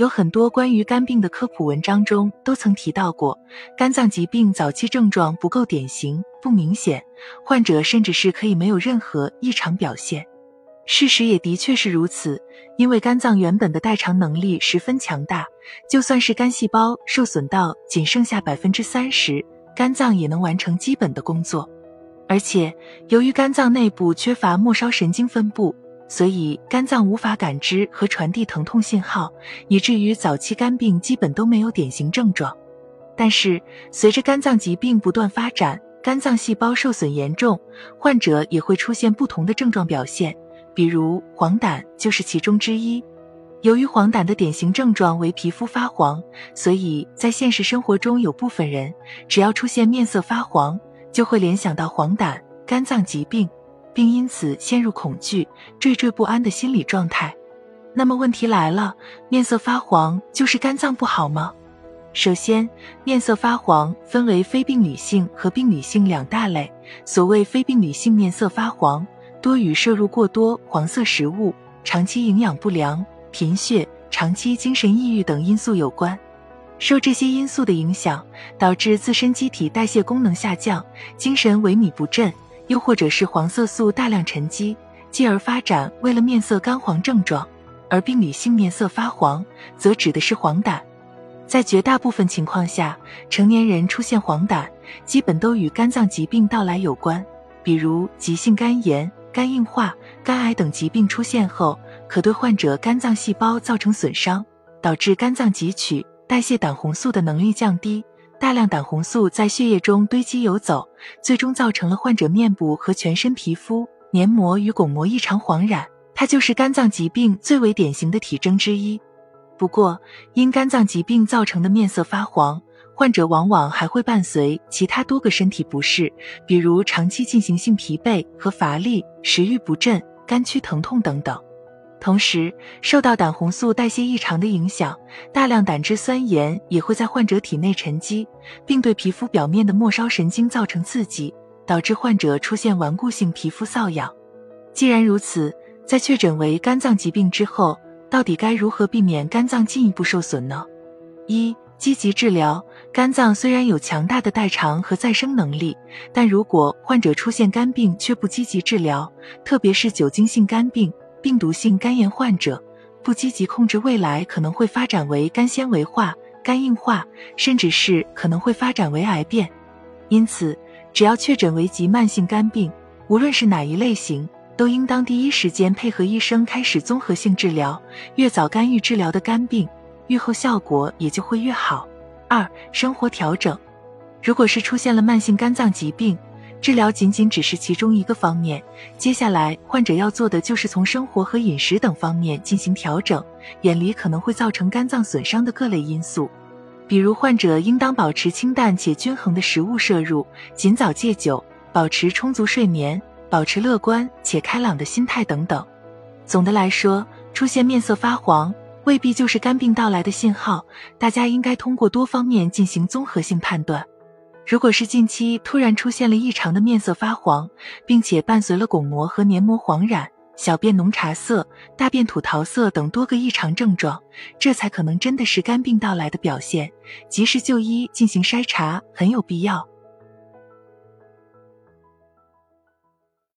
有很多关于肝病的科普文章中都曾提到过，肝脏疾病早期症状不够典型、不明显，患者甚至是可以没有任何异常表现。事实也的确是如此，因为肝脏原本的代偿能力十分强大，就算是肝细胞受损到仅剩下百分之三十，肝脏也能完成基本的工作。而且，由于肝脏内部缺乏末梢神经分布。所以，肝脏无法感知和传递疼痛信号，以至于早期肝病基本都没有典型症状。但是，随着肝脏疾病不断发展，肝脏细胞受损严重，患者也会出现不同的症状表现，比如黄疸就是其中之一。由于黄疸的典型症状为皮肤发黄，所以在现实生活中，有部分人只要出现面色发黄，就会联想到黄疸、肝脏疾病。并因此陷入恐惧、惴惴不安的心理状态。那么问题来了，面色发黄就是肝脏不好吗？首先，面色发黄分为非病理性和病理性两大类。所谓非病理性面色发黄，多与摄入过多黄色食物、长期营养不良、贫血、长期精神抑郁等因素有关。受这些因素的影响，导致自身机体代谢功能下降，精神萎靡不振。又或者是黄色素大量沉积，继而发展为了面色干黄症状，而病理性面色发黄则指的是黄疸。在绝大部分情况下，成年人出现黄疸，基本都与肝脏疾病到来有关，比如急性肝炎、肝硬化、肝癌等疾病出现后，可对患者肝脏细胞造成损伤，导致肝脏汲取、代谢胆红素的能力降低。大量胆红素在血液中堆积游走，最终造成了患者面部和全身皮肤黏膜与巩膜异常黄染，它就是肝脏疾病最为典型的体征之一。不过，因肝脏疾病造成的面色发黄，患者往往还会伴随其他多个身体不适，比如长期进行性疲惫和乏力、食欲不振、肝区疼痛等等。同时，受到胆红素代谢异常的影响，大量胆汁酸盐也会在患者体内沉积，并对皮肤表面的末梢神经造成刺激，导致患者出现顽固性皮肤瘙痒。既然如此，在确诊为肝脏疾病之后，到底该如何避免肝脏进一步受损呢？一、积极治疗。肝脏虽然有强大的代偿和再生能力，但如果患者出现肝病却不积极治疗，特别是酒精性肝病。病毒性肝炎患者不积极控制，未来可能会发展为肝纤维化、肝硬化，甚至是可能会发展为癌变。因此，只要确诊为急慢性肝病，无论是哪一类型，都应当第一时间配合医生开始综合性治疗。越早干预治疗的肝病，愈后效果也就会越好。二、生活调整，如果是出现了慢性肝脏疾病。治疗仅仅只是其中一个方面，接下来患者要做的就是从生活和饮食等方面进行调整，远离可能会造成肝脏损伤的各类因素。比如，患者应当保持清淡且均衡的食物摄入，尽早戒酒，保持充足睡眠，保持乐观且开朗的心态等等。总的来说，出现面色发黄未必就是肝病到来的信号，大家应该通过多方面进行综合性判断。如果是近期突然出现了异常的面色发黄，并且伴随了巩膜和黏膜黄染、小便浓茶色、大便土桃色等多个异常症状，这才可能真的是肝病到来的表现，及时就医进行筛查很有必要。